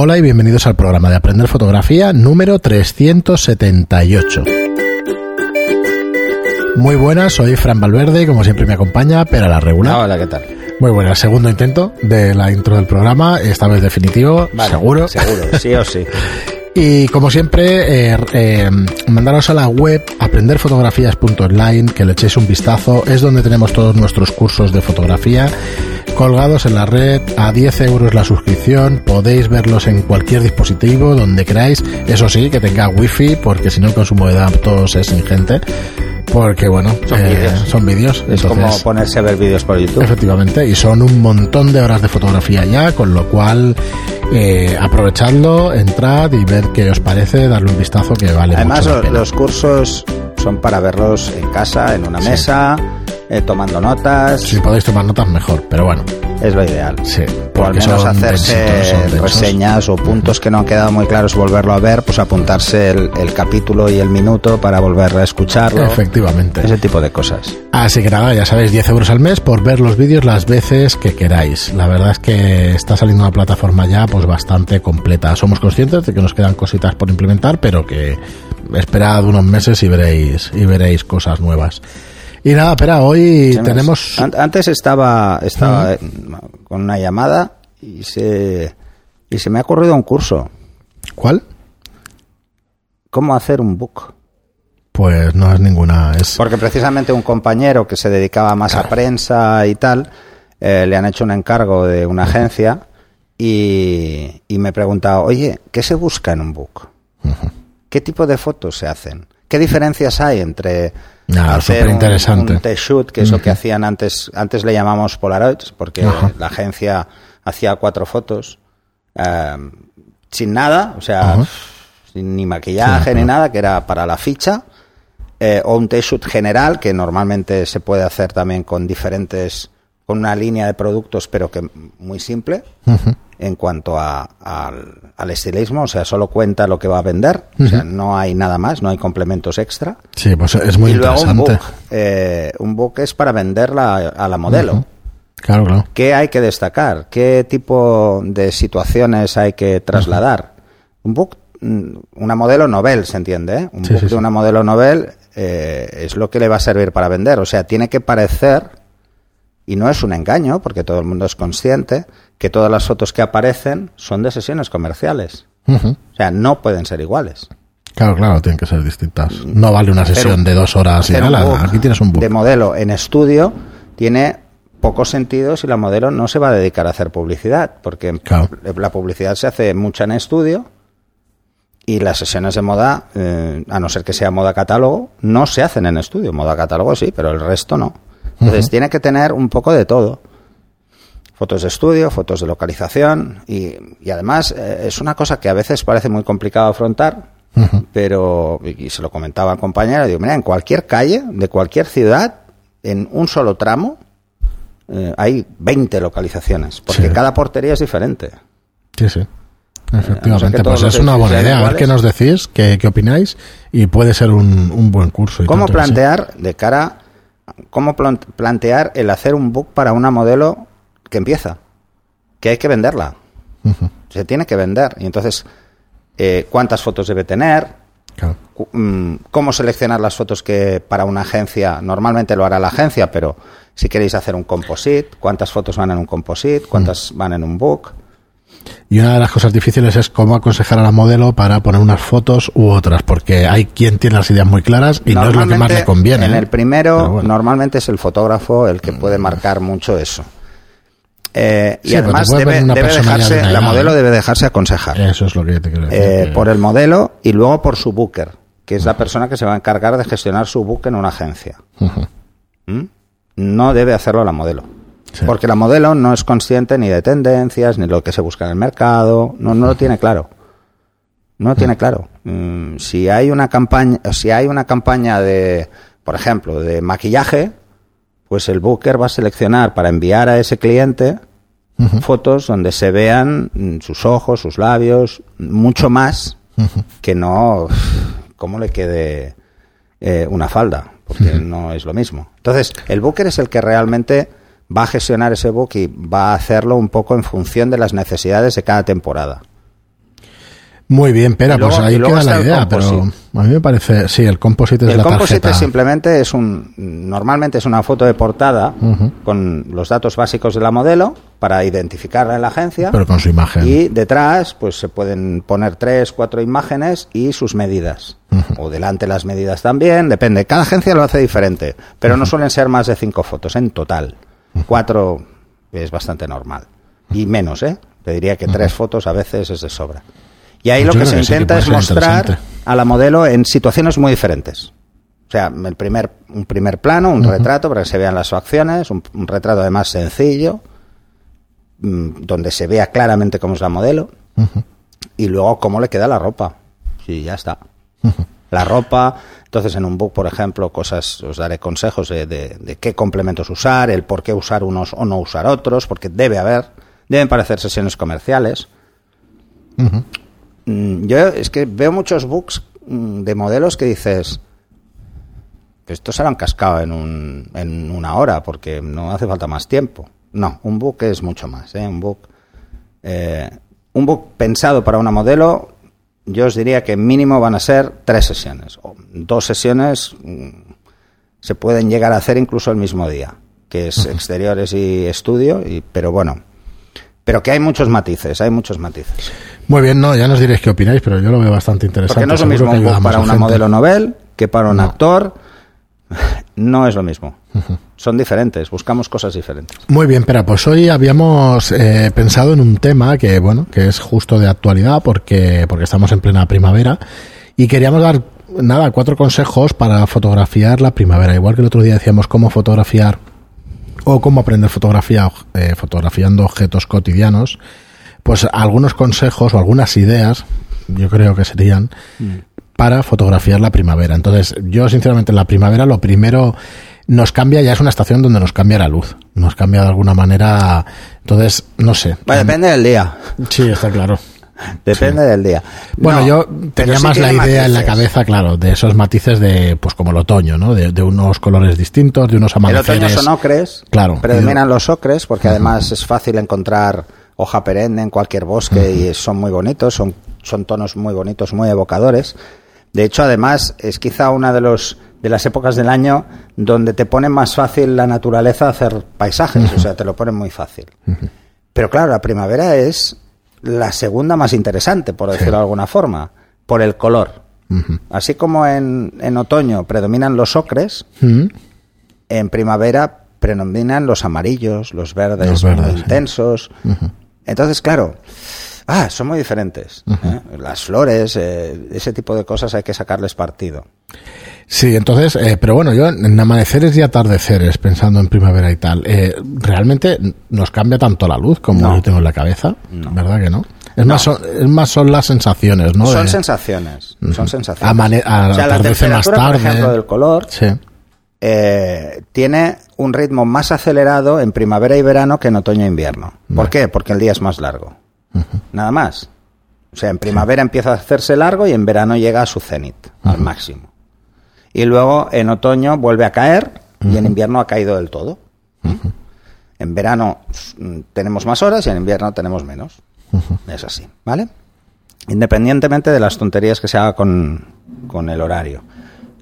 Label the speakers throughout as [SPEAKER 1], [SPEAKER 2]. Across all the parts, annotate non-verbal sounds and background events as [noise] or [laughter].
[SPEAKER 1] Hola y bienvenidos al programa de Aprender Fotografía número 378. Muy buenas, soy Fran Valverde y como siempre me acompaña Pera la Regular.
[SPEAKER 2] Hola, ¿qué tal?
[SPEAKER 1] Muy buenas, segundo intento de la intro del programa, esta vez definitivo,
[SPEAKER 2] Vale,
[SPEAKER 1] seguro.
[SPEAKER 2] Seguro, sí o sí. [laughs]
[SPEAKER 1] Y como siempre, eh, eh, mandaros a la web aprenderfotografías.online, que le echéis un vistazo. Es donde tenemos todos nuestros cursos de fotografía colgados en la red. A 10 euros la suscripción. Podéis verlos en cualquier dispositivo, donde queráis. Eso sí, que tenga wifi, porque si no el consumo de datos es ingente. Porque bueno,
[SPEAKER 2] Son
[SPEAKER 1] eh,
[SPEAKER 2] vídeos.
[SPEAKER 1] son vídeos.
[SPEAKER 2] Es como ponerse a ver vídeos por YouTube.
[SPEAKER 1] Efectivamente, y son un montón de horas de fotografía ya, con lo cual eh, aprovechadlo, entrad y ver qué os parece, darle un vistazo que vale
[SPEAKER 2] Además,
[SPEAKER 1] mucho la
[SPEAKER 2] lo-
[SPEAKER 1] pena.
[SPEAKER 2] los cursos son para verlos en casa, en una mesa, eh, tomando notas.
[SPEAKER 1] Si podéis tomar notas, mejor, pero bueno,
[SPEAKER 2] Es lo ideal.
[SPEAKER 1] sí,
[SPEAKER 2] O al menos hacerse reseñas o puntos que no han quedado muy claros, volverlo a ver, pues apuntarse el, el capítulo y el minuto para volver a escucharlo.
[SPEAKER 1] Efectivamente.
[SPEAKER 2] Ese tipo de cosas.
[SPEAKER 1] Así que nada, ya sabéis, 10 euros al mes por ver los vídeos las veces que queráis. La verdad es que está saliendo una plataforma ya pues bastante completa. Somos conscientes de que nos quedan cositas por implementar, pero que esperad unos meses y veréis, y veréis cosas nuevas. Y nada, espera, hoy tenemos...
[SPEAKER 2] An- Antes estaba, estaba eh, con una llamada y se, y se me ha ocurrido un curso.
[SPEAKER 1] ¿Cuál?
[SPEAKER 2] ¿Cómo hacer un book?
[SPEAKER 1] Pues no es ninguna. Es,
[SPEAKER 2] Porque precisamente un compañero que se dedicaba más a prensa y tal, eh, le han hecho un encargo de una agencia y, y me preguntaba, oye, ¿qué se busca en un book? ¿Qué tipo de fotos se hacen? ¿Qué diferencias hay entre
[SPEAKER 1] Ah,
[SPEAKER 2] hacer un, un T-shoot, que es lo que hacían antes, antes le llamamos Polaroids, porque la agencia hacía cuatro fotos eh, sin nada, o sea, sin ni maquillaje ni nada, que era para la ficha, eh, o un T-shoot general, que normalmente se puede hacer también con diferentes, con una línea de productos, pero que muy simple. En cuanto a- al, al estilismo, o sea, solo cuenta lo que va a vender, o sea, no hay nada más, no hay complementos extra.
[SPEAKER 1] Sí, pues es muy
[SPEAKER 2] y luego un
[SPEAKER 1] interesante.
[SPEAKER 2] book, eh, un book es para venderla a la modelo.
[SPEAKER 1] Claro, claro.
[SPEAKER 2] ¿Qué hay que destacar? ¿Qué tipo de situaciones hay que trasladar? Un book, mm, una modelo novel, ¿se entiende? eh? Un
[SPEAKER 1] Sí,
[SPEAKER 2] book
[SPEAKER 1] sí,
[SPEAKER 2] de
[SPEAKER 1] sí.
[SPEAKER 2] una modelo novel eh, es lo que le va a servir para vender. O sea, tiene que parecer, y no es un engaño, porque todo el mundo es consciente, que todas las fotos que aparecen son de sesiones comerciales. O sea, no pueden ser iguales.
[SPEAKER 1] Claro, claro, tienen que ser distintas. No vale una sesión de dos horas y
[SPEAKER 2] book
[SPEAKER 1] aquí tienes un book.
[SPEAKER 2] De modelo en estudio tiene poco sentido si la modelo no se va a dedicar a hacer publicidad, porque
[SPEAKER 1] Claro.
[SPEAKER 2] la publicidad se hace mucha en estudio y las sesiones de moda, eh, a no ser que sea moda catálogo, no se hacen en estudio. Moda catálogo sí, pero el resto no. Entonces tiene que tener un poco de todo. Fotos de estudio, fotos de localización y, y además eh, es una cosa que a veces parece muy complicado afrontar, pero, y se lo comentaba al compañero, digo, mira, en cualquier calle, de cualquier ciudad, en un solo tramo, eh, hay 20 localizaciones, porque
[SPEAKER 1] Sí.
[SPEAKER 2] cada portería es diferente.
[SPEAKER 1] Sí, sí. Efectivamente,
[SPEAKER 2] todos
[SPEAKER 1] pues es una buena idea. A ver qué nos decís, qué, qué opináis y puede ser un, un buen curso. y
[SPEAKER 2] ¿Cómo plantear de cara, cómo plan- plantear el hacer un book para una modelo que empieza? Que hay que venderla. Se tiene que vender. Y entonces, eh, ¿cuántas fotos debe tener?
[SPEAKER 1] Claro.
[SPEAKER 2] Mm, cómo seleccionar las fotos que para una agencia, normalmente lo hará la agencia, pero si queréis hacer un composite, cuántas fotos van en un composite, cuántas van en un book.
[SPEAKER 1] Y una de las cosas difíciles es cómo aconsejar a la modelo para poner unas fotos u otras, porque hay quien tiene las ideas muy claras y no es lo que más le conviene.
[SPEAKER 2] En
[SPEAKER 1] ¿eh?
[SPEAKER 2] el primero,
[SPEAKER 1] bueno.
[SPEAKER 2] Normalmente es el fotógrafo el que puede marcar mucho eso. Eh, y
[SPEAKER 1] Sí,
[SPEAKER 2] además debe, dejarse, la modelo
[SPEAKER 1] ¿eh?
[SPEAKER 2] debe dejarse aconsejar.
[SPEAKER 1] Eso es lo que te quiero decir.
[SPEAKER 2] Eh,
[SPEAKER 1] que-
[SPEAKER 2] por el modelo y luego por su booker, que es la persona que se va a encargar de gestionar su book en una agencia. ¿Mm? No debe hacerlo la modelo.
[SPEAKER 1] Sí.
[SPEAKER 2] Porque la modelo no es consciente ni de tendencias, ni lo que se busca en el mercado, no, no lo tiene claro. No lo tiene claro. Mm, si hay una campaña, si hay una campaña de, por ejemplo, de maquillaje, pues el booker va a seleccionar para enviar a ese cliente fotos donde se vean mm, sus ojos, sus labios, mucho más que no cómo le quede eh, una falda, porque no es lo mismo. Entonces, el booker es el que realmente va a gestionar ese book y va a hacerlo un poco en función de las necesidades de cada temporada.
[SPEAKER 1] Muy bien, pero
[SPEAKER 2] Y luego-
[SPEAKER 1] pues ahí queda la idea, pero a mí me parece, sí, el composite es
[SPEAKER 2] El
[SPEAKER 1] la
[SPEAKER 2] composite
[SPEAKER 1] tarjeta.
[SPEAKER 2] simplemente es un, normalmente es una foto de portada con los datos básicos de la modelo para identificarla en la agencia.
[SPEAKER 1] Pero con su imagen.
[SPEAKER 2] Y detrás, pues se pueden poner tres, cuatro imágenes y sus medidas. O delante las medidas también, depende. Cada agencia lo hace diferente, pero no suelen ser más de cinco fotos en total. Cuatro es bastante normal. Y menos, ¿eh? Te diría que tres fotos a veces es de sobra. Y ahí lo que se
[SPEAKER 1] que
[SPEAKER 2] intenta es mostrar a la modelo en situaciones muy diferentes. O sea, el primer, un primer plano, un retrato para que se vean las facciones, un, un retrato además sencillo, mm, donde se vea claramente cómo es la modelo, y luego cómo le queda la ropa. Sí, ya está. La ropa, entonces en un book, por ejemplo, cosas, os daré consejos de, de- de qué complementos usar, el por qué usar unos o no usar otros, porque debe haber, deben parecer sesiones comerciales. Mm, Yo es que veo muchos books mm, de modelos que dices, que esto se lo han cascado en, un, en una hora porque no hace falta más tiempo. No, un book es mucho más. ¿eh? Un book, eh, un book pensado para una modelo, yo os diría que mínimo van a ser tres sesiones. O dos sesiones mm, se pueden llegar a hacer incluso el mismo día, que es exteriores y estudio, y, pero bueno. Pero que hay muchos matices, hay muchos matices.
[SPEAKER 1] Muy bien, no, ya nos diréis qué opináis, pero yo lo veo bastante interesante.
[SPEAKER 2] Porque no es lo mismo para una modelo novel que para un
[SPEAKER 1] No.
[SPEAKER 2] actor. No es lo mismo. Son diferentes, buscamos cosas diferentes.
[SPEAKER 1] Muy bien, pero pues hoy habíamos eh, pensado en un tema que, bueno, que es justo de actualidad porque, porque estamos en plena primavera y queríamos dar, nada, cuatro consejos para fotografiar la primavera. Igual que el otro día decíamos cómo fotografiar o cómo aprender fotografía eh, fotografiando objetos cotidianos, pues algunos consejos o algunas ideas, yo creo que serían para fotografiar la primavera. Entonces, yo sinceramente en la primavera lo primero nos cambia, ya es una estación donde nos cambia la luz, nos cambia de alguna manera, entonces, no sé.
[SPEAKER 2] Bueno, depende del día.
[SPEAKER 1] Sí, está claro.
[SPEAKER 2] Depende del día.
[SPEAKER 1] Bueno,
[SPEAKER 2] No,
[SPEAKER 1] yo tenía
[SPEAKER 2] sí
[SPEAKER 1] más la idea en la cabeza, claro, de esos matices de, pues como el otoño, ¿no? De, de unos colores distintos, de unos
[SPEAKER 2] El
[SPEAKER 1] amaneceres.
[SPEAKER 2] otoño son ocres,
[SPEAKER 1] Claro.
[SPEAKER 2] predominan los ocres porque además es fácil encontrar hoja perenne en cualquier bosque y son muy bonitos, son, son tonos muy bonitos, muy evocadores. De hecho, además, es quizá una de los de las épocas del año donde te pone más fácil la naturaleza hacer paisajes, o sea, te lo ponen muy fácil. Pero claro, la primavera es la segunda más interesante, por decirlo de alguna forma, por el color. Así como en, en otoño predominan los ocres, en primavera predominan los amarillos, los verdes,
[SPEAKER 1] Los verdes,
[SPEAKER 2] muy
[SPEAKER 1] sí.
[SPEAKER 2] intensos. Entonces, claro, ah, son muy diferentes. ¿eh? Las flores, eh, ese tipo de cosas hay que sacarles partido.
[SPEAKER 1] Sí, entonces, eh, pero bueno, yo en amaneceres y atardeceres, pensando en primavera y tal, eh, realmente nos cambia tanto la luz como
[SPEAKER 2] No.
[SPEAKER 1] yo tengo en la cabeza,
[SPEAKER 2] No.
[SPEAKER 1] ¿verdad que no? Es,
[SPEAKER 2] No.
[SPEAKER 1] Más son, es más son las sensaciones, ¿no?
[SPEAKER 2] son
[SPEAKER 1] De-
[SPEAKER 2] sensaciones, son sensaciones.
[SPEAKER 1] Amane- a-
[SPEAKER 2] o sea, la
[SPEAKER 1] más
[SPEAKER 2] temperatura, por
[SPEAKER 1] tarde.
[SPEAKER 2] ejemplo, del color
[SPEAKER 1] Sí.
[SPEAKER 2] eh, tiene un ritmo más acelerado en primavera y verano que en otoño e invierno. ¿Por qué? Porque el día es más largo. Nada más. O sea, en primavera empieza a hacerse largo y en verano llega a su cenit, al máximo. Y luego en otoño vuelve a caer y en invierno ha caído del todo. En verano mm, tenemos más horas y en invierno tenemos menos. Es así, ¿vale? Independientemente de las tonterías que se haga con, con el horario.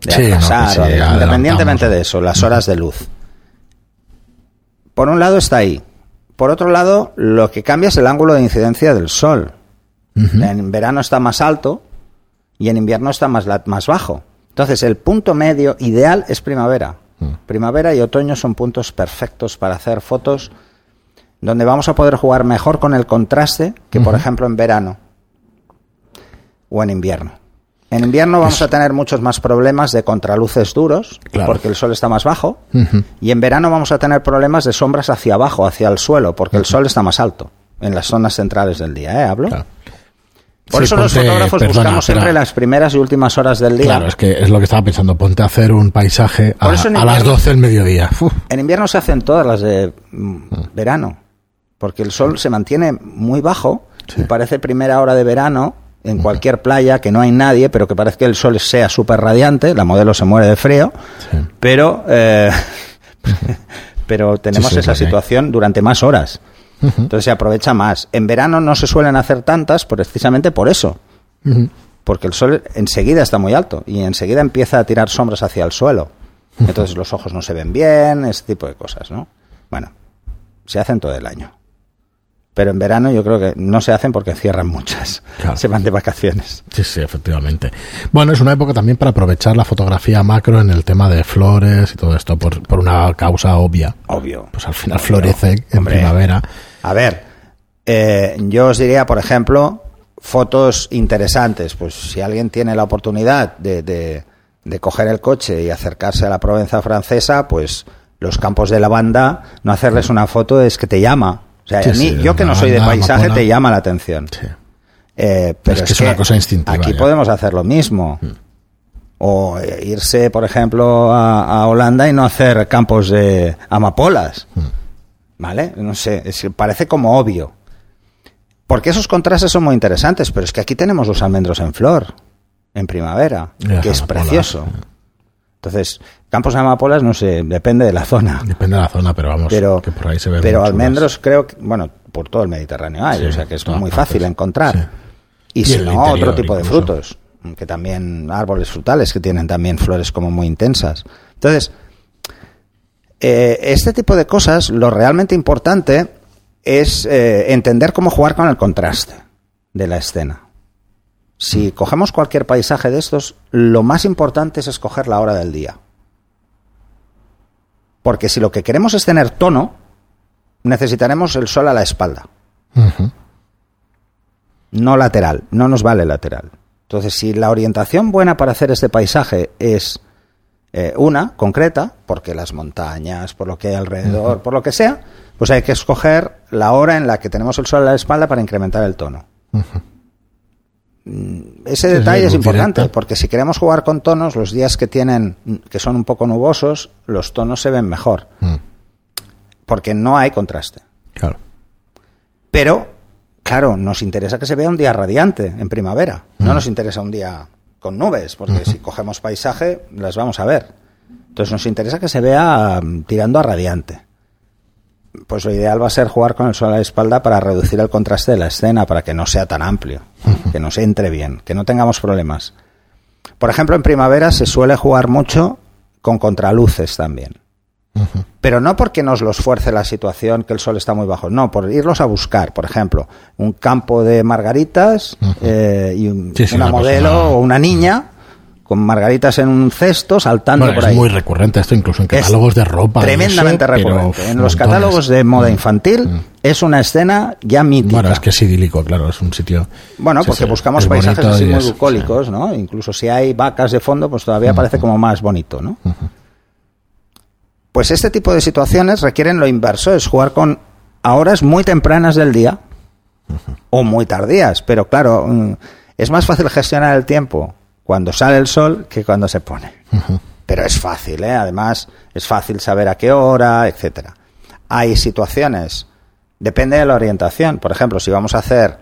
[SPEAKER 2] De
[SPEAKER 1] Sí,
[SPEAKER 2] atrasar, de-
[SPEAKER 1] adelantamos.
[SPEAKER 2] independientemente de eso, las horas de luz. Por un lado está ahí. Por otro lado, lo que cambia es el ángulo de incidencia del sol. En verano está más alto y en invierno está más, más bajo. Entonces, el punto medio ideal es primavera. Primavera y otoño son puntos perfectos para hacer fotos donde vamos a poder jugar mejor con el contraste que, por ejemplo, en verano o en invierno. En invierno vamos a tener muchos más problemas de contraluces duros,
[SPEAKER 1] Claro.
[SPEAKER 2] porque el sol está más bajo, y en verano vamos a tener problemas de sombras hacia abajo, hacia el suelo, porque el sol está más alto en las zonas centrales del día, ¿eh? Hablo.
[SPEAKER 1] Claro.
[SPEAKER 2] Por
[SPEAKER 1] Sí,
[SPEAKER 2] eso los fotógrafos
[SPEAKER 1] perdona,
[SPEAKER 2] buscamos siempre las primeras y últimas horas del día.
[SPEAKER 1] Claro, es que es lo que estaba pensando. Ponte a hacer un paisaje a, a las
[SPEAKER 2] invierno-
[SPEAKER 1] 12 del mediodía. Uf.
[SPEAKER 2] En invierno se hacen todas las de mm, verano, porque el sol se mantiene muy bajo y parece primera hora de verano en cualquier playa que no hay nadie, pero que parece que el sol sea súper radiante, la modelo se muere de frío,
[SPEAKER 1] Sí.
[SPEAKER 2] pero, eh, [laughs] pero tenemos
[SPEAKER 1] Sí, sí, es
[SPEAKER 2] esa situación durante más horas. Entonces se aprovecha más. En verano no se suelen hacer tantas precisamente por eso. porque el sol enseguida está muy alto y enseguida empieza a tirar sombras hacia el suelo. Entonces los ojos no se ven bien, ese tipo de cosas, ¿no? Bueno, se hacen todo el año. Pero en verano yo creo que no se hacen porque cierran muchas.
[SPEAKER 1] Claro.
[SPEAKER 2] Se van de vacaciones.
[SPEAKER 1] Sí, sí, efectivamente. Bueno, es una época también para aprovechar la fotografía macro en el tema de flores y todo esto, por, por una causa obvia.
[SPEAKER 2] Obvio.
[SPEAKER 1] Pues al final
[SPEAKER 2] Obvio.
[SPEAKER 1] florece en
[SPEAKER 2] Hombre.
[SPEAKER 1] primavera.
[SPEAKER 2] A ver, eh, yo os diría, por ejemplo, fotos interesantes. Pues si alguien tiene la oportunidad de, de- de coger el coche y acercarse a la Provenza francesa, pues los campos de lavanda, no hacerles una foto es que te llama. O sea,
[SPEAKER 1] Sí,
[SPEAKER 2] a mí,
[SPEAKER 1] sí,
[SPEAKER 2] yo que no soy de paisaje, te llama la atención.
[SPEAKER 1] Sí.
[SPEAKER 2] Eh, pero
[SPEAKER 1] Es que es una cosa instintiva
[SPEAKER 2] Aquí
[SPEAKER 1] ya.
[SPEAKER 2] podemos hacer lo mismo. O eh, irse, por ejemplo, a, a Holanda y no hacer campos de amapolas. ¿Vale? No sé, es parece como obvio. Porque esos contrastes son muy interesantes, pero es que aquí tenemos los almendros en flor, en primavera, que es
[SPEAKER 1] amapolas.
[SPEAKER 2] precioso. Entonces, campos de amapolas, no sé, depende de la zona.
[SPEAKER 1] Depende de la zona, pero vamos,
[SPEAKER 2] Pero,
[SPEAKER 1] que por ahí se ven
[SPEAKER 2] pero almendros creo que, bueno, por todo el Mediterráneo hay,
[SPEAKER 1] Sí,
[SPEAKER 2] o sea que es muy
[SPEAKER 1] partes.
[SPEAKER 2] fácil encontrar.
[SPEAKER 1] Sí.
[SPEAKER 2] Y,
[SPEAKER 1] Y
[SPEAKER 2] si no,
[SPEAKER 1] interior
[SPEAKER 2] otro tipo de frutos, que también árboles frutales que tienen también flores como muy intensas. Entonces, eh, este tipo de cosas, lo realmente importante es eh, entender cómo jugar con el contraste de la escena. Si cogemos cualquier paisaje de estos, lo más importante es escoger la hora del día. Porque si lo que queremos es tener tono, necesitaremos el sol a la espalda, no lateral, no nos vale lateral. Entonces, si la orientación buena para hacer este paisaje es eh, una, concreta, porque las montañas, por lo que hay alrededor, por lo que sea, pues hay que escoger la hora en la que tenemos el sol a la espalda para incrementar el tono. Ese
[SPEAKER 1] Sí,
[SPEAKER 2] detalle
[SPEAKER 1] sí,
[SPEAKER 2] es importante, porque si queremos jugar con tonos, los días que tienen, que son un poco nubosos, los tonos se ven mejor,
[SPEAKER 1] Mm,
[SPEAKER 2] porque no hay contraste.
[SPEAKER 1] Claro.
[SPEAKER 2] Pero, claro, nos interesa que se vea un día radiante en primavera. No nos interesa un día con nubes, porque si cogemos paisaje, las vamos a ver. Entonces nos interesa que se vea mm, tirando a radiante. Pues lo ideal va a ser jugar con el sol a la espalda para reducir el contraste de la escena, para que no sea tan amplio, que nos entre bien, que no tengamos problemas. Por ejemplo, en primavera se suele jugar mucho con contraluces también. Pero no porque nos los fuerce la situación, que el sol está muy bajo. No, por irlos a buscar. Por ejemplo, un campo de margaritas eh, y un-
[SPEAKER 1] Sí, sí,
[SPEAKER 2] una modelo o una niña con margaritas en un cesto saltando
[SPEAKER 1] Bueno,
[SPEAKER 2] por
[SPEAKER 1] es
[SPEAKER 2] ahí.
[SPEAKER 1] muy recurrente esto, incluso en
[SPEAKER 2] Es
[SPEAKER 1] catálogos de ropa.
[SPEAKER 2] Tremendamente
[SPEAKER 1] eso,
[SPEAKER 2] recurrente. En los
[SPEAKER 1] montones.
[SPEAKER 2] catálogos de moda infantil es una escena ya mítica.
[SPEAKER 1] Bueno, es que es idílico, claro, es un sitio.
[SPEAKER 2] Bueno,
[SPEAKER 1] sí,
[SPEAKER 2] porque
[SPEAKER 1] sí,
[SPEAKER 2] buscamos
[SPEAKER 1] es
[SPEAKER 2] paisajes así muy
[SPEAKER 1] es-
[SPEAKER 2] bucólicos, ¿no? Incluso si hay vacas de fondo, pues todavía parece como más bonito, ¿no? Pues este tipo de situaciones requieren lo inverso, es jugar con a horas muy tempranas del día o muy tardías, pero claro, mm, es más fácil gestionar el tiempo cuando sale el sol que cuando se pone. Pero es fácil, ¿eh? Además, es fácil saber a qué hora, etcétera. Hay situaciones, depende de la orientación. Por ejemplo, si vamos a hacer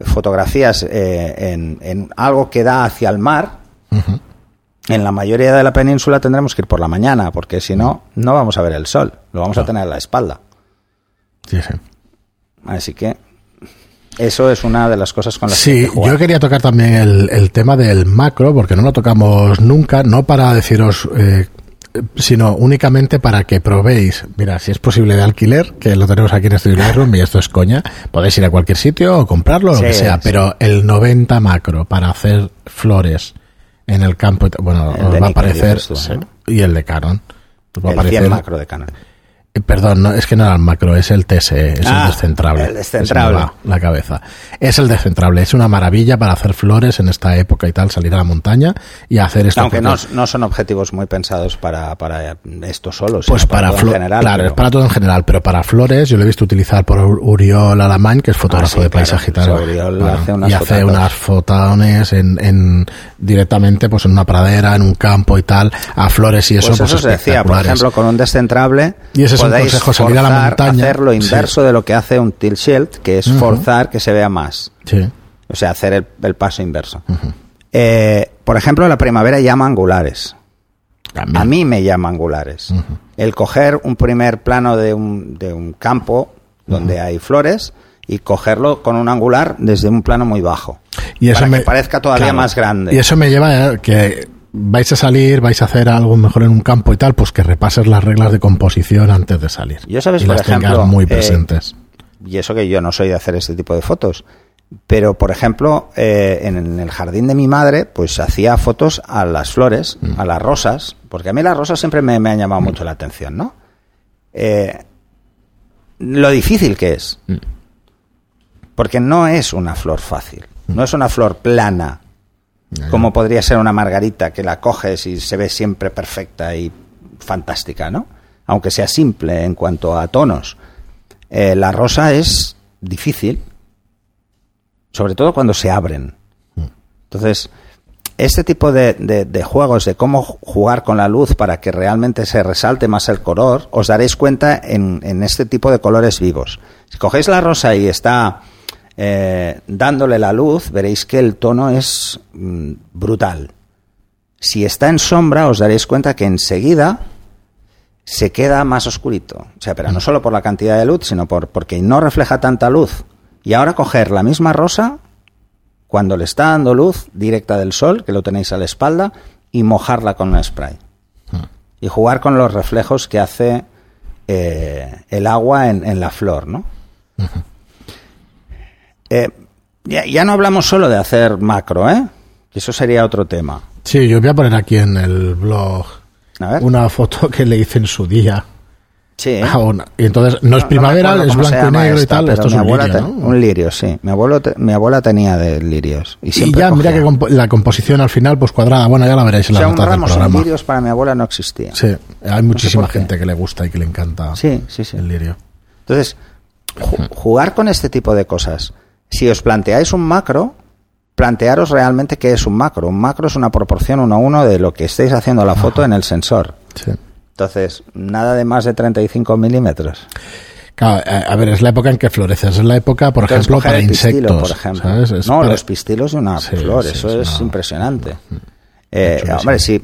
[SPEAKER 2] fotografías eh, en, en algo que da hacia el mar, en la mayoría de la península tendremos que ir por la mañana, porque si no, no vamos a ver el sol, lo vamos a tener a la espalda.
[SPEAKER 1] Sí, sí.
[SPEAKER 2] Así que eso es una de las cosas con las
[SPEAKER 1] Sí,
[SPEAKER 2] que jugar.
[SPEAKER 1] yo quería tocar también el, el tema del macro, porque no lo tocamos nunca, no para deciros, eh, sino únicamente para que probéis. Mira, si es posible de alquiler, que lo tenemos aquí en Studio Lightroom y esto es coña, podéis ir a cualquier sitio o comprarlo, lo
[SPEAKER 2] Sí,
[SPEAKER 1] que sea,
[SPEAKER 2] sí.
[SPEAKER 1] pero el 90 macro para hacer flores en el campo, bueno,
[SPEAKER 2] El
[SPEAKER 1] os va a aparecer, y el de Canon. Os va a
[SPEAKER 2] el 100
[SPEAKER 1] aparecer
[SPEAKER 2] macro de Canon.
[SPEAKER 1] Eh, Perdón, no, es que no era el macro, es el TSE, es
[SPEAKER 2] Ah,
[SPEAKER 1] el descentrable.
[SPEAKER 2] el descentrable.
[SPEAKER 1] La cabeza. Es el descentrable, es una maravilla para hacer flores en esta época y tal, salir a la montaña y hacer esto.
[SPEAKER 2] Aunque no, no son objetivos muy pensados para, para esto solo,
[SPEAKER 1] Pues
[SPEAKER 2] sino
[SPEAKER 1] para,
[SPEAKER 2] todo en general.
[SPEAKER 1] claro,
[SPEAKER 2] pero-
[SPEAKER 1] es para todo en general, pero para flores yo lo he visto utilizar por Ur- Uriol Alamán, que es fotógrafo
[SPEAKER 2] Ah, sí,
[SPEAKER 1] de
[SPEAKER 2] claro.
[SPEAKER 1] paisaje y tal.
[SPEAKER 2] Hace unas
[SPEAKER 1] y hace unas fotones en, en- directamente pues en una pradera, en un campo y tal, a flores y eso.
[SPEAKER 2] Pues
[SPEAKER 1] pues
[SPEAKER 2] eso se decía, por ejemplo, con un descentrable
[SPEAKER 1] Y ese
[SPEAKER 2] podéis
[SPEAKER 1] consejo, salir a la
[SPEAKER 2] forzar,
[SPEAKER 1] montaña.
[SPEAKER 2] hacer lo
[SPEAKER 1] Sí.
[SPEAKER 2] inverso de lo que hace un tilt shield, que es forzar que se vea más.
[SPEAKER 1] Sí.
[SPEAKER 2] O sea, hacer el, el paso inverso. Eh, por ejemplo, la primavera llama angulares.
[SPEAKER 1] También.
[SPEAKER 2] A mí me llama angulares. El coger un primer plano de un, de un campo donde hay flores y cogerlo con un angular desde un plano muy bajo.
[SPEAKER 1] Y eso
[SPEAKER 2] para
[SPEAKER 1] me-
[SPEAKER 2] que parezca todavía
[SPEAKER 1] claro.
[SPEAKER 2] más grande.
[SPEAKER 1] Y eso me lleva a que vais a salir, vais a hacer algo mejor en un campo y tal, pues que repases las reglas de composición antes de salir.
[SPEAKER 2] Yo, ¿sabes?
[SPEAKER 1] y
[SPEAKER 2] Por
[SPEAKER 1] las tengas muy
[SPEAKER 2] eh,
[SPEAKER 1] presentes.
[SPEAKER 2] y eso que yo no soy de hacer este tipo de fotos. Pero, por ejemplo, eh, en el jardín de mi madre, pues hacía fotos a las flores,
[SPEAKER 1] Mm.
[SPEAKER 2] a las rosas, porque a mí las rosas siempre me, me han llamado mucho la atención, ¿no? Eh, lo difícil que es.
[SPEAKER 1] Mm.
[SPEAKER 2] Porque no es una flor fácil, no es una flor plana, como podría ser una margarita que la coges y se ve siempre perfecta y fantástica, ¿no? Aunque sea simple en cuanto a tonos. Eh, la rosa es difícil, sobre todo cuando se abren. Entonces, este tipo de, de- de juegos, de cómo jugar con la luz para que realmente se resalte más el color, os daréis cuenta en, en este tipo de colores vivos. Si cogéis la rosa y está eh, dándole la luz, veréis que el tono es mm, brutal. Si está en sombra, os daréis cuenta que enseguida se queda más oscurito. O sea, pero no solo por la cantidad de luz, sino por, porque no refleja tanta luz. Y ahora coger la misma rosa, cuando le está dando luz directa del sol, que lo tenéis a la espalda, y mojarla con un spray. Y jugar con los reflejos que hace eh, el agua en, en la flor, ¿no? Eh, ya, ya no hablamos solo de hacer macro, ¿eh? Eso sería otro tema.
[SPEAKER 1] Sí, yo voy a poner aquí en el blog
[SPEAKER 2] A ver.
[SPEAKER 1] una foto que le hice en su día.
[SPEAKER 2] Sí.
[SPEAKER 1] a una- y entonces no es primavera, es blanco y negro y tal. Esto es un lirio.
[SPEAKER 2] Un lirio, sí. Mi, abuelo te- mi abuela tenía de lirios. Y,
[SPEAKER 1] Y
[SPEAKER 2] siempre
[SPEAKER 1] mira que la composición al final, pues cuadrada. Bueno, ya la veréis en
[SPEAKER 2] O
[SPEAKER 1] las
[SPEAKER 2] sea, un
[SPEAKER 1] notas del programa.
[SPEAKER 2] lirios para mi abuela no existía.
[SPEAKER 1] Sí, hay muchísima gente que le gusta y que le encanta
[SPEAKER 2] Sí, sí, sí.
[SPEAKER 1] el lirio.
[SPEAKER 2] Entonces, ju- jugar con este tipo de cosas. Si os planteáis un macro, plantearos realmente qué es un macro. Un macro es una proporción uno a uno de lo que estéis haciendo la foto en el sensor.
[SPEAKER 1] Sí.
[SPEAKER 2] Entonces, nada de más de 35 milímetros.
[SPEAKER 1] Claro, eh, a ver, es la época en que floreces. Es la época, por
[SPEAKER 2] Entonces,
[SPEAKER 1] ejemplo, para
[SPEAKER 2] pistilo,
[SPEAKER 1] insectos.
[SPEAKER 2] por ejemplo. no,
[SPEAKER 1] para-
[SPEAKER 2] los pistilos de una
[SPEAKER 1] Sí,
[SPEAKER 2] flor,
[SPEAKER 1] sí,
[SPEAKER 2] eso
[SPEAKER 1] es
[SPEAKER 2] impresionante. Eh, hombre, sí,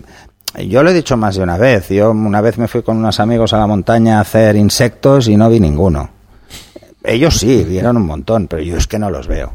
[SPEAKER 2] yo lo he dicho más de una vez. Yo una vez me fui con unos amigos a la montaña a hacer insectos y no vi ninguno. Ellos sí, vieron un montón, pero yo es que no los veo.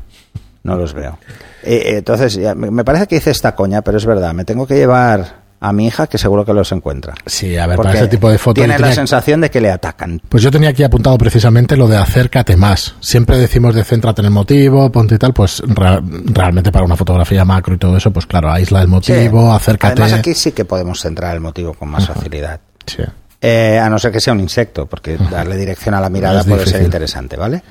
[SPEAKER 2] No los veo. Eh, eh, entonces, ya, me parece que hice esta coña, pero es verdad. Me tengo que llevar a mi hija que seguro que los encuentra.
[SPEAKER 1] Sí, a ver,
[SPEAKER 2] Porque
[SPEAKER 1] para ese tipo de fotos.
[SPEAKER 2] Tiene la sensación de que le atacan.
[SPEAKER 1] Pues yo tenía aquí apuntado precisamente lo de acércate más. Siempre decimos de céntrate en el motivo, ponte y tal, pues realmente para una fotografía macro y todo eso, pues claro, aísla el motivo,
[SPEAKER 2] Sí.
[SPEAKER 1] acércate.
[SPEAKER 2] Además, aquí sí que podemos centrar el motivo con más facilidad.
[SPEAKER 1] Sí.
[SPEAKER 2] Eh, a no ser que sea un insecto, porque darle dirección a la mirada puede ser interesante, ¿vale?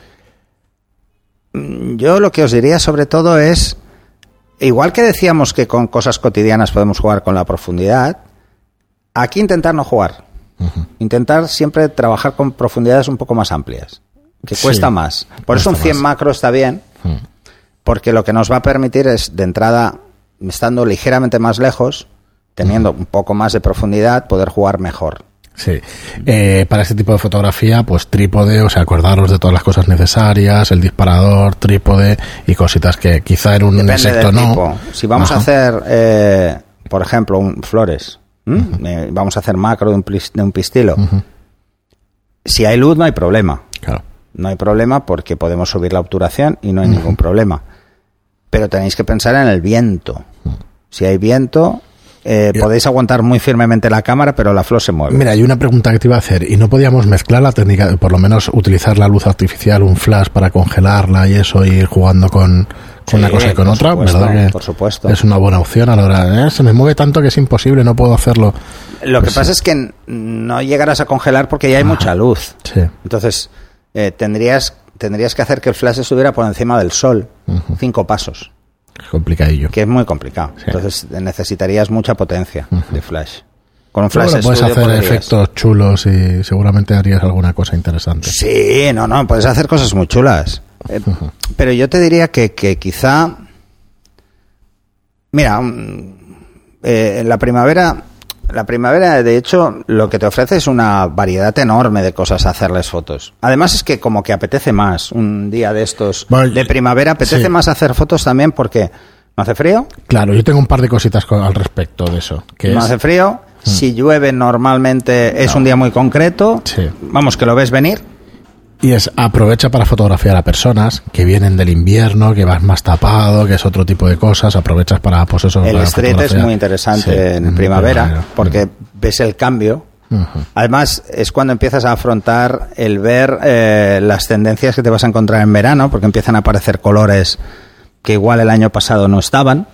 [SPEAKER 2] Mm, Yo lo que os diría sobre todo es, igual que decíamos que con cosas cotidianas podemos jugar con la profundidad, aquí intentar no jugar. Intentar siempre trabajar con profundidades un poco más amplias, que
[SPEAKER 1] Sí,
[SPEAKER 2] cuesta más. Por eso un
[SPEAKER 1] cuesta
[SPEAKER 2] 100
[SPEAKER 1] más.
[SPEAKER 2] macro está bien,
[SPEAKER 1] Mm.
[SPEAKER 2] porque lo que nos va a permitir es, de entrada, estando ligeramente más lejos, teniendo un poco más de profundidad, poder jugar mejor.
[SPEAKER 1] Sí. Eh, para este tipo de fotografía, pues trípode, o sea, acordaros de todas las cosas necesarias, el disparador, trípode y cositas que quizá en un
[SPEAKER 2] Depende
[SPEAKER 1] insecto
[SPEAKER 2] del
[SPEAKER 1] no.
[SPEAKER 2] tipo. Si vamos a hacer, eh, por ejemplo, un, flores. Eh, vamos a hacer macro de un, de un pistilo. Si hay luz no hay problema.
[SPEAKER 1] Claro.
[SPEAKER 2] No hay problema porque podemos subir la obturación y no hay ningún problema. Pero tenéis que pensar en el viento. Si hay viento, eh, podéis aguantar muy firmemente la cámara, pero la flor se mueve.
[SPEAKER 1] Mira, hay una pregunta que te iba a hacer. ¿Y no podíamos mezclar la técnica, por lo menos utilizar la luz artificial, un flash para congelarla y eso, y ir jugando con, con
[SPEAKER 2] Sí,
[SPEAKER 1] una cosa y con otra?
[SPEAKER 2] supuesto,
[SPEAKER 1] ¿Verdad que
[SPEAKER 2] por supuesto.
[SPEAKER 1] es una buena opción a la hora? ¿eh? Se me mueve tanto que es imposible, no puedo hacerlo.
[SPEAKER 2] Lo que
[SPEAKER 1] Pues
[SPEAKER 2] pasa es que no llegarás a congelar porque ya hay mucha luz.
[SPEAKER 1] Sí.
[SPEAKER 2] Entonces, eh, tendrías, tendrías que hacer que el flash estuviera por encima del sol, cinco pasos,
[SPEAKER 1] complicadillo.
[SPEAKER 2] que es muy complicado.
[SPEAKER 1] Sí.
[SPEAKER 2] Entonces, necesitarías mucha potencia de flash. Con un flash
[SPEAKER 1] bueno, puedes hacer
[SPEAKER 2] podrías.
[SPEAKER 1] efectos chulos y seguramente harías alguna cosa interesante.
[SPEAKER 2] Sí, no, no, puedes hacer cosas muy chulas. Eh, pero yo te diría que, que quizá. Mira, mm, eh, en la primavera. La primavera, de hecho, lo que te ofrece es una variedad enorme de cosas a hacerles fotos. Además es que como que apetece más un día de estos
[SPEAKER 1] Bueno,
[SPEAKER 2] de primavera, apetece
[SPEAKER 1] sí.
[SPEAKER 2] más hacer fotos también porque no hace frío,
[SPEAKER 1] Claro, yo tengo un par de cositas co- al respecto de eso. Que
[SPEAKER 2] no
[SPEAKER 1] es,
[SPEAKER 2] hace frío, si llueve normalmente es un día muy concreto,
[SPEAKER 1] Sí.
[SPEAKER 2] vamos que lo ves venir
[SPEAKER 1] Y es aprovecha para fotografiar a personas que vienen del invierno, que vas más tapado, que es otro tipo de cosas. Aprovechas para, pues eso.
[SPEAKER 2] El street es muy interesante
[SPEAKER 1] Sí,
[SPEAKER 2] en primavera porque ves el cambio. Además, es cuando empiezas a afrontar el ver eh, las tendencias que te vas a encontrar en verano, porque empiezan a aparecer colores que igual el año pasado no estaban,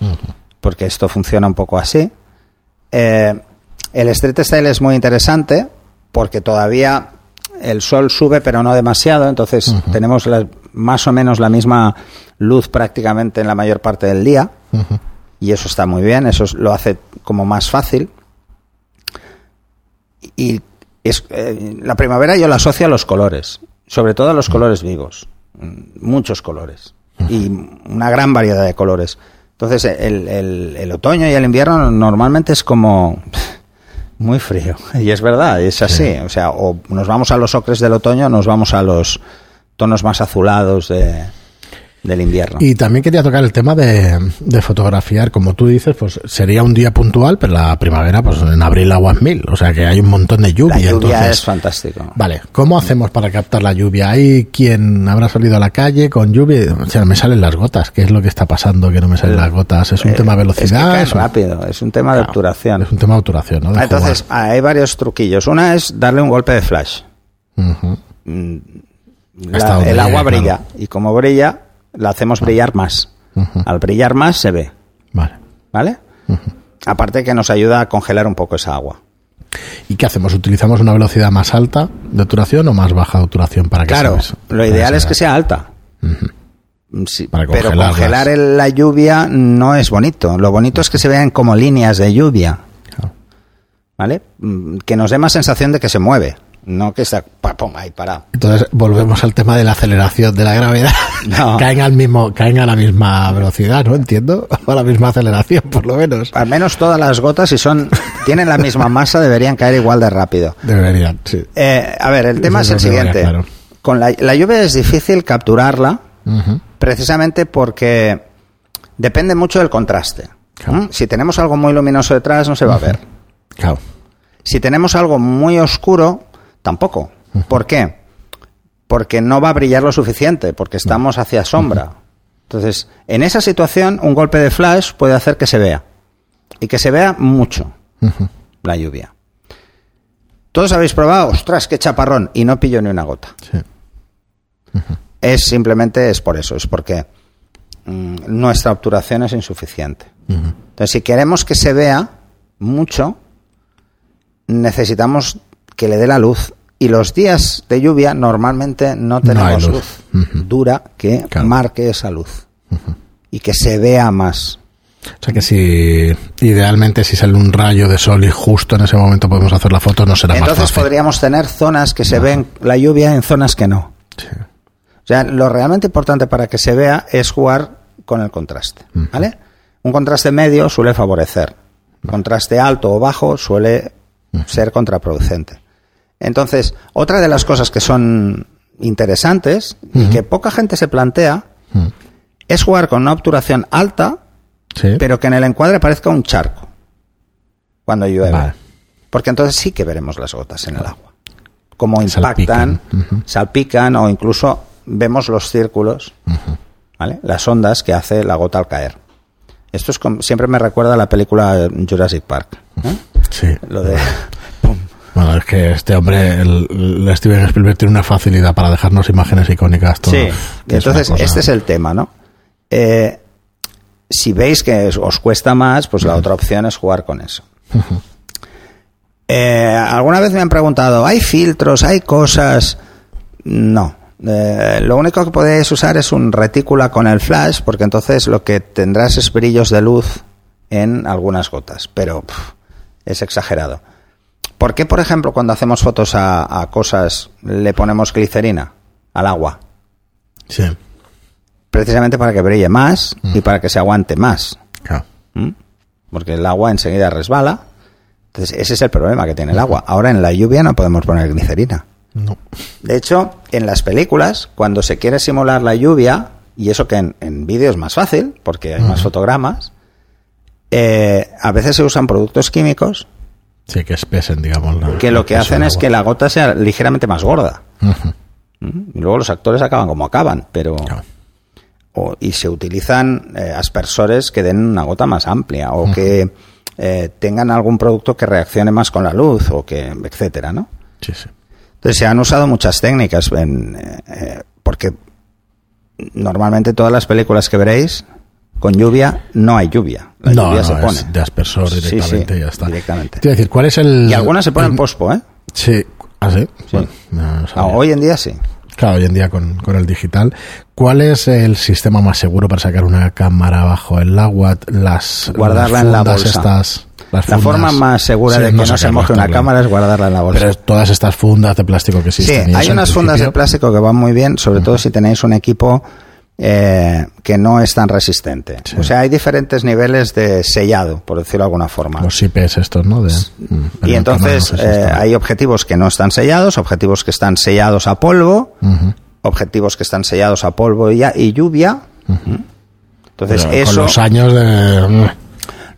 [SPEAKER 2] porque esto funciona un poco así. Eh, el street style es muy interesante porque todavía el sol sube, pero no demasiado, entonces tenemos la- más o menos la misma luz prácticamente en la mayor parte del día. Y eso está muy bien, eso es- lo hace como más fácil. Y es, eh, la primavera yo la asocio a los colores, sobre todo a los colores vivos, mm, muchos colores y una gran variedad de colores. Entonces el, el- el otoño y el invierno normalmente es como muy frío [laughs] y es verdad, es así. O sea, o nos vamos a los ocres del otoño o nos vamos a los tonos más azulados de- del invierno.
[SPEAKER 1] Y también quería tocar el tema de, de fotografiar, como tú dices, pues sería un día puntual, pero la primavera, pues en abril aguas mil, o sea que hay un montón de
[SPEAKER 2] la
[SPEAKER 1] lluvia.
[SPEAKER 2] lluvia
[SPEAKER 1] entonces,
[SPEAKER 2] es fantástico.
[SPEAKER 1] Vale, ¿cómo hacemos para captar la lluvia? ¿Hay quien habrá salido a la calle con lluvia? O sea, me salen las gotas. ¿Qué es lo que está pasando que no me salen las gotas? ¿Es un
[SPEAKER 2] Eh,
[SPEAKER 1] tema de
[SPEAKER 2] Es que
[SPEAKER 1] velocidad? ¿Es
[SPEAKER 2] rápido, es un tema de obturación.
[SPEAKER 1] Es un tema de obturación, ¿no? De
[SPEAKER 2] Entonces, hay varios truquillos. Una es darle un golpe de flash. Mm, la- el agua brilla y como brilla, la hacemos brillar más. Al brillar más se ve,
[SPEAKER 1] Vale.
[SPEAKER 2] ¿vale? Aparte que nos ayuda a congelar un poco esa agua.
[SPEAKER 1] ¿Y qué hacemos? ¿Utilizamos una velocidad más alta de obturación o más baja de obturación para que
[SPEAKER 2] Claro, lo ideal es que sea alta. Mm, sí,
[SPEAKER 1] Para
[SPEAKER 2] pero congelar el- la lluvia no es bonito. Lo bonito es que se vean como líneas de lluvia.
[SPEAKER 1] Claro.
[SPEAKER 2] ¿Vale? Mm, Que nos dé más sensación de que se mueve. No que está pa, pum, ahí parado.
[SPEAKER 1] Entonces volvemos al tema de la aceleración de la gravedad. [laughs]
[SPEAKER 2] No. [laughs]
[SPEAKER 1] caen al mismo, caen a la misma velocidad, ¿no? Entiendo. O [laughs] a la misma aceleración, por lo menos.
[SPEAKER 2] Al menos todas las gotas, si son tienen la misma masa, deberían caer igual de rápido.
[SPEAKER 1] Deberían, sí.
[SPEAKER 2] Eh, a ver, el tema es el siguiente.
[SPEAKER 1] claro.
[SPEAKER 2] Con la, la lluvia es difícil capturarla precisamente porque depende mucho del contraste.
[SPEAKER 1] Claro.
[SPEAKER 2] ¿Mm? Si tenemos algo muy luminoso detrás, no se va a ver.
[SPEAKER 1] Claro.
[SPEAKER 2] Si tenemos algo muy oscuro, tampoco. ¿Por qué? Porque no va a brillar lo suficiente, porque estamos hacia sombra. Entonces, en esa situación, un golpe de flash puede hacer que se vea. Y que se vea mucho la lluvia. Todos habéis probado, ostras, qué chaparrón, y no pillo ni una gota.
[SPEAKER 1] Sí.
[SPEAKER 2] Es simplemente es por eso, es porque mm, nuestra obturación es insuficiente. Entonces, si queremos que se vea mucho, necesitamos que le dé la luz. Y los días de lluvia normalmente no tenemos luz, dura que
[SPEAKER 1] Claro.
[SPEAKER 2] marque esa luz y que se vea más.
[SPEAKER 1] O sea que si idealmente si sale un rayo de sol y justo en ese momento podemos hacer la foto, no será
[SPEAKER 2] Entonces
[SPEAKER 1] más fácil.
[SPEAKER 2] podríamos tener zonas que se ven la lluvia en zonas que no.
[SPEAKER 1] Sí.
[SPEAKER 2] O sea, lo realmente importante para que se vea es jugar con el contraste, ¿vale? Un contraste medio suele favorecer. Contraste alto o bajo suele ser contraproducente. Entonces, otra de las cosas que son interesantes y que poca gente se plantea es jugar con una obturación alta,
[SPEAKER 1] Sí.
[SPEAKER 2] pero que en el encuadre parezca un charco cuando llueve.
[SPEAKER 1] Vale.
[SPEAKER 2] Porque entonces sí que veremos las gotas en el agua. Como
[SPEAKER 1] Salpican.
[SPEAKER 2] impactan, salpican o incluso vemos los círculos, ¿vale? las ondas que hace la gota al caer. Esto es como- siempre me recuerda a la película Jurassic Park. ¿eh?
[SPEAKER 1] Sí.
[SPEAKER 2] Lo de. [laughs]
[SPEAKER 1] Bueno, es que este hombre, el, el Steven Spielberg, tiene una facilidad para dejarnos imágenes icónicas.
[SPEAKER 2] Sí,
[SPEAKER 1] es
[SPEAKER 2] entonces este es el tema, ¿no? Eh, si veis que os- os cuesta más, pues la otra opción es jugar con eso. Eh, Alguna vez me han preguntado, ¿hay filtros, hay cosas? No. Eh, lo único que podéis usar es un retícula con el flash, porque entonces lo que tendrás es brillos de luz en algunas gotas, pero pff, es exagerado. ¿Por qué, por ejemplo, cuando hacemos fotos a, a cosas le ponemos glicerina al agua?
[SPEAKER 1] Sí,
[SPEAKER 2] precisamente para que brille más y para que se aguante más.
[SPEAKER 1] claro.
[SPEAKER 2] ¿m? Porque el agua enseguida resbala. Entonces, ese es el problema que tiene el agua. Ahora en la lluvia no podemos poner glicerina.
[SPEAKER 1] No.
[SPEAKER 2] De hecho, en las películas, cuando se quiere simular la lluvia, y eso que en, en vídeo es más fácil, porque hay más fotogramas, eh, a veces se usan productos químicos
[SPEAKER 1] Sí, que espesen, digamos. la-
[SPEAKER 2] que lo que hacen es que la gota sea ligeramente más gorda. Y luego los actores acaban como acaban, pero...
[SPEAKER 1] Claro.
[SPEAKER 2] o- y se utilizan eh, aspersores que den una gota más amplia o que eh, tengan algún producto que reaccione más con la luz o que etcétera, ¿no?
[SPEAKER 1] Sí, sí.
[SPEAKER 2] Entonces se han usado muchas técnicas en, eh, porque normalmente todas las películas que veréis con lluvia no hay lluvia, la
[SPEAKER 1] no,
[SPEAKER 2] lluvia
[SPEAKER 1] no,
[SPEAKER 2] se pone.
[SPEAKER 1] es de aspersor
[SPEAKER 2] Sí, sí,
[SPEAKER 1] directamente y ya está.
[SPEAKER 2] directamente.
[SPEAKER 1] A decir, ¿cuál es el...?
[SPEAKER 2] Y algunas se ponen
[SPEAKER 1] el-
[SPEAKER 2] pospo, ¿eh?
[SPEAKER 1] Sí. ¿Ah, sí?
[SPEAKER 2] Sí.
[SPEAKER 1] Bueno, no, no
[SPEAKER 2] Ah, hoy en día sí.
[SPEAKER 1] Claro, hoy en día con, con el digital. ¿Cuál es el sistema más seguro para sacar una cámara bajo el agua? Las,
[SPEAKER 2] Guardarla
[SPEAKER 1] las
[SPEAKER 2] en la bolsa.
[SPEAKER 1] Estas, las
[SPEAKER 2] La forma más segura
[SPEAKER 1] Sí,
[SPEAKER 2] de que no, se moje una
[SPEAKER 1] claro.
[SPEAKER 2] cámara es guardarla en la bolsa.
[SPEAKER 1] Pero todas estas fundas de plástico que
[SPEAKER 2] Sí,
[SPEAKER 1] existen. y
[SPEAKER 2] hay unas fundas de plástico que van muy bien, sobre todo si tenéis un equipo eh, que no es tan resistente.
[SPEAKER 1] Sí.
[SPEAKER 2] O sea, hay diferentes niveles de sellado, por decirlo de alguna forma.
[SPEAKER 1] Los IPs estos, ¿no? De, mm,
[SPEAKER 2] y entonces
[SPEAKER 1] no
[SPEAKER 2] eh, hay objetivos que no están sellados, objetivos que están sellados a polvo, objetivos que están sellados a polvo y, a- y lluvia. Entonces
[SPEAKER 1] Pero
[SPEAKER 2] eso
[SPEAKER 1] Con los años de...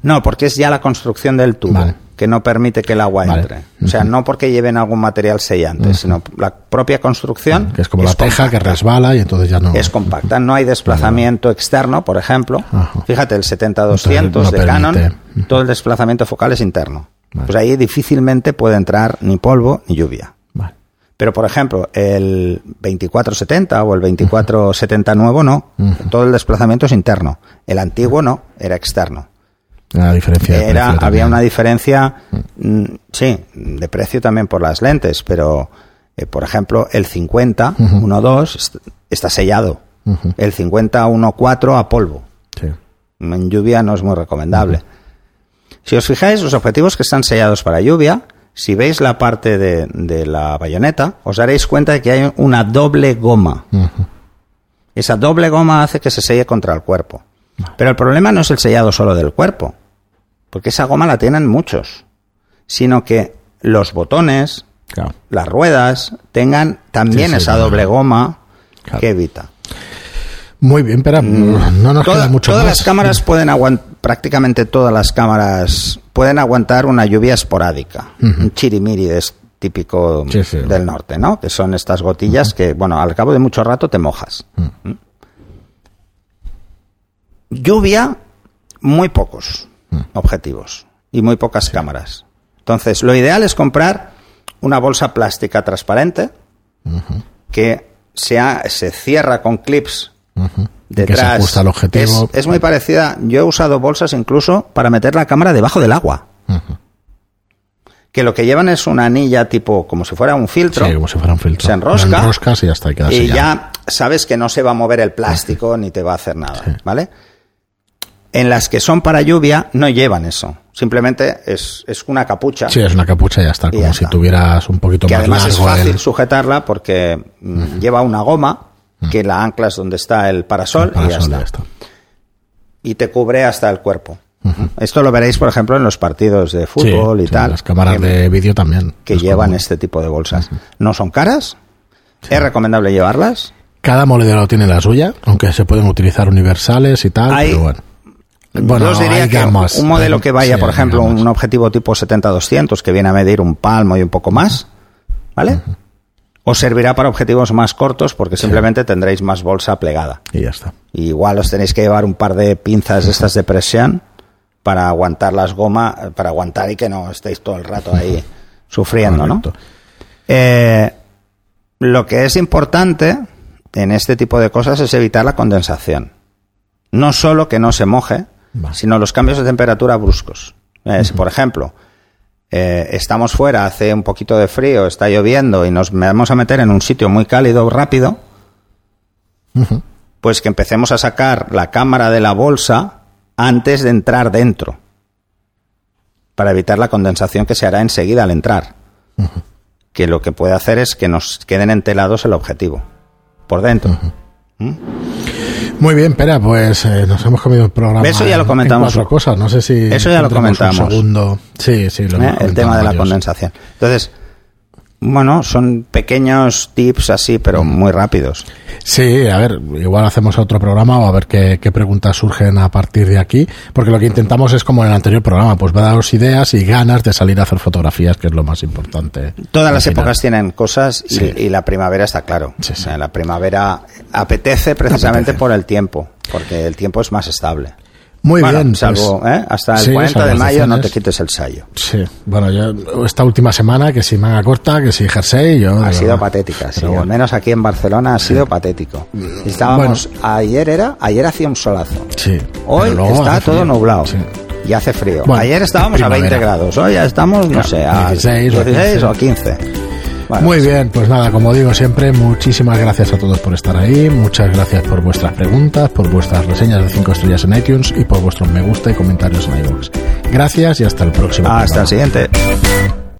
[SPEAKER 2] no, porque es ya la construcción del tubo
[SPEAKER 1] Vale.
[SPEAKER 2] Que no permite que el agua
[SPEAKER 1] Vale.
[SPEAKER 2] entre. O sea, no porque lleven algún material sellante, sino la propia construcción
[SPEAKER 1] Que es como la teja que
[SPEAKER 2] compacta.
[SPEAKER 1] resbala y entonces ya no...
[SPEAKER 2] Es compacta, no hay desplazamiento externo, por ejemplo. Fíjate, el 70-200
[SPEAKER 1] Entonces,
[SPEAKER 2] de
[SPEAKER 1] no
[SPEAKER 2] Canon, todo el desplazamiento focal es interno.
[SPEAKER 1] Vale.
[SPEAKER 2] Pues ahí difícilmente puede entrar ni polvo ni lluvia.
[SPEAKER 1] Vale.
[SPEAKER 2] Pero, por ejemplo, el 2470 o el 2470 nuevo no. Todo el desplazamiento es interno. El antiguo no, era externo.
[SPEAKER 1] La diferencia de
[SPEAKER 2] Era,
[SPEAKER 1] precio
[SPEAKER 2] había
[SPEAKER 1] también.
[SPEAKER 2] una diferencia, mm, sí, de precio también por las lentes, pero, eh, por ejemplo, el 50, 1.2 est- está sellado.
[SPEAKER 1] Ujú.
[SPEAKER 2] El 50, 1.4 a polvo.
[SPEAKER 1] Sí.
[SPEAKER 2] En lluvia no es muy recomendable. Si os fijáis, los objetivos que están sellados para lluvia, si veis la parte de, de la bayoneta, os daréis cuenta de que hay una doble goma. Esa doble goma hace que se selle contra el cuerpo. Pero el problema no es el sellado solo del cuerpo, porque esa goma la tienen muchos, sino que los botones,
[SPEAKER 1] Claro.
[SPEAKER 2] las ruedas, tengan también
[SPEAKER 1] Sí, sí,
[SPEAKER 2] esa
[SPEAKER 1] claro.
[SPEAKER 2] doble goma
[SPEAKER 1] Claro.
[SPEAKER 2] que evita.
[SPEAKER 1] Muy bien, pero no nos
[SPEAKER 2] Mm. Toda-
[SPEAKER 1] queda mucho
[SPEAKER 2] todas
[SPEAKER 1] más.
[SPEAKER 2] las cámaras pueden aguantar, prácticamente todas las cámaras pueden aguantar una lluvia esporádica, un chirimiri es típico
[SPEAKER 1] Sí, sí.
[SPEAKER 2] del norte, ¿no? Que son estas gotillas que, bueno, al cabo de mucho rato te mojas. ¿Mm? Lluvia, muy pocos objetivos y muy pocas cámaras. Entonces, lo ideal es comprar una bolsa plástica transparente que sea- se cierra con clips detrás.
[SPEAKER 1] Que se ajusta al objetivo.
[SPEAKER 2] Es, es muy parecida. Yo he usado bolsas incluso para meter la cámara debajo del agua. Que lo que llevan es una anilla tipo como si fuera un filtro.
[SPEAKER 1] Sí, como si fuera un filtro.
[SPEAKER 2] Se enrosca.
[SPEAKER 1] Enroscas y. Y,
[SPEAKER 2] ya sabes que no se va a mover el plástico ni te va a hacer nada,
[SPEAKER 1] Sí.
[SPEAKER 2] ¿vale? En las que son para lluvia no llevan eso. Simplemente es, es una capucha.
[SPEAKER 1] Sí, es una capucha y ya está.
[SPEAKER 2] Y
[SPEAKER 1] Como
[SPEAKER 2] ya
[SPEAKER 1] si
[SPEAKER 2] está.
[SPEAKER 1] tuvieras un poquito
[SPEAKER 2] que
[SPEAKER 1] más
[SPEAKER 2] además es
[SPEAKER 1] largo
[SPEAKER 2] fácil
[SPEAKER 1] el-
[SPEAKER 2] sujetarla porque mm, lleva una goma que la anclas donde está el parasol,
[SPEAKER 1] el parasol,
[SPEAKER 2] y ya
[SPEAKER 1] ya está.
[SPEAKER 2] y te cubre hasta el cuerpo. Esto lo veréis, por ejemplo, en los partidos de fútbol
[SPEAKER 1] Sí,
[SPEAKER 2] y
[SPEAKER 1] sí,
[SPEAKER 2] tal.
[SPEAKER 1] Las cámaras
[SPEAKER 2] que,
[SPEAKER 1] de vídeo también.
[SPEAKER 2] que
[SPEAKER 1] Es
[SPEAKER 2] llevan este tipo de bolsas. No son caras. Es recomendable llevarlas.
[SPEAKER 1] Cada modelo tiene la suya, aunque se pueden utilizar universales y tal,
[SPEAKER 2] Hay-
[SPEAKER 1] pero bueno. Bueno,
[SPEAKER 2] Yo os diría que un modelo
[SPEAKER 1] hay-
[SPEAKER 2] que vaya,
[SPEAKER 1] sí,
[SPEAKER 2] por ejemplo, un objetivo tipo 70-200 que viene a medir un palmo y un poco más, ¿vale? Os servirá para objetivos más cortos porque simplemente tendréis más bolsa plegada.
[SPEAKER 1] Y ya está.
[SPEAKER 2] Y igual os tenéis que llevar un par de pinzas de estas de presión para aguantar las gomas, para aguantar y que no estéis todo el rato ahí [laughs] sufriendo, ¿no? Eh, lo que es importante en este tipo de cosas es evitar la condensación. No solo que no se moje,
[SPEAKER 1] Vale.
[SPEAKER 2] sino los cambios de temperatura bruscos. Eh, Por ejemplo, eh, estamos fuera, hace un poquito de frío, está lloviendo y nos vamos a meter en un sitio muy cálido rápido, pues que empecemos a sacar la cámara de la bolsa antes de entrar dentro, para evitar la condensación que se hará enseguida al entrar. Que lo que puede hacer es que nos queden entelados el objetivo, por dentro.
[SPEAKER 1] Muy bien, espera, pues eh, nos hemos comido el programa.
[SPEAKER 2] Eso ya lo
[SPEAKER 1] en-
[SPEAKER 2] comentamos.
[SPEAKER 1] En cuatro cosas, no sé si.
[SPEAKER 2] Eso ya lo comentamos.
[SPEAKER 1] segundo. Sí, sí, lo
[SPEAKER 2] ¿eh? el tema de la condensación. Entonces, bueno, son pequeños tips así, pero muy rápidos.
[SPEAKER 1] Sí, a ver, igual hacemos otro programa o a ver qué, qué, preguntas surgen a partir de aquí, porque lo que intentamos es como en el anterior programa, pues va a daros ideas y ganas de salir a hacer fotografías, que es lo más importante.
[SPEAKER 2] Todas las épocas tienen cosas y, sí. y, la primavera está claro. Sí, sí. O sea, la primavera apetece precisamente apetece. por el tiempo, porque el tiempo es más estable.
[SPEAKER 1] Muy
[SPEAKER 2] bueno,
[SPEAKER 1] bien.
[SPEAKER 2] Salvo,
[SPEAKER 1] pues,
[SPEAKER 2] ¿eh? Hasta el sí, 40 de mayo no te quites el sayo.
[SPEAKER 1] Sí, bueno, yo esta última semana, que si manga corta, que si jersey, yo...
[SPEAKER 2] Ha sido patética, sí. Bueno. Al menos aquí en Barcelona ha sido sí. patético. Estábamos, bueno. ayer era, ayer hacía un solazo.
[SPEAKER 1] Sí.
[SPEAKER 2] Hoy está todo nublado. Sí. Y hace frío. Bueno, Ayer estábamos a 20 grados, hoy ya estamos, no sé, a
[SPEAKER 1] 16,
[SPEAKER 2] 16 o 15.
[SPEAKER 1] Bueno, Muy bien, pues nada, como digo siempre, muchísimas gracias a todos por estar ahí, muchas gracias por vuestras preguntas, por vuestras reseñas de 5 estrellas en iTunes y por vuestros me gusta y comentarios en iVoox. Gracias y hasta el próximo.
[SPEAKER 2] Hasta programa. el siguiente.